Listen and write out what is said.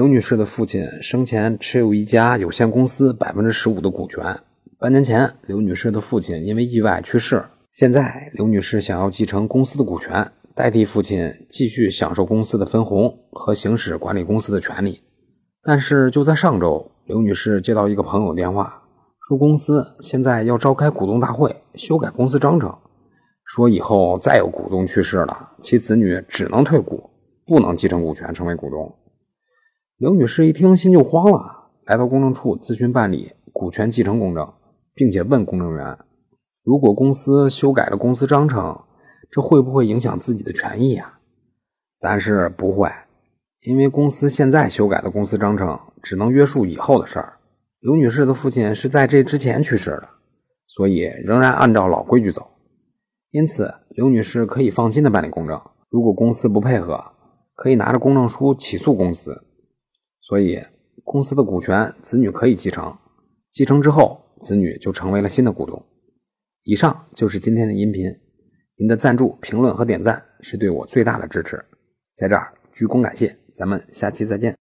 刘女士的父亲生前持有一家有限公司百分之十五的股权。半年前，刘女士的父亲因为意外去世。现在，刘女士想要继承公司的股权，代替父亲继续享受公司的分红和行使管理公司的权利。但是，就在上周，刘女士接到一个朋友电话，说公司现在要召开股东大会，修改公司章程，说以后再有股东去世了，其子女只能退股，不能继承股权成为股东。刘女士一听，心就慌了，来到公证处咨询办理股权继承公证，并且问公证员：如果公司修改了公司章程，这会不会影响自己的权益呀？但是不会，因为公司现在修改的公司章程只能约束以后的事儿。刘女士的父亲是在这之前去世的，所以仍然按照老规矩走。因此，刘女士可以放心的办理公证。如果公司不配合，可以拿着公证书起诉公司。所以，公司的股权子女可以继承，继承之后，子女就成为了新的股东。以上就是今天的音频，您的赞助、评论和点赞是对我最大的支持，在这儿鞠躬感谢。咱们下期再见。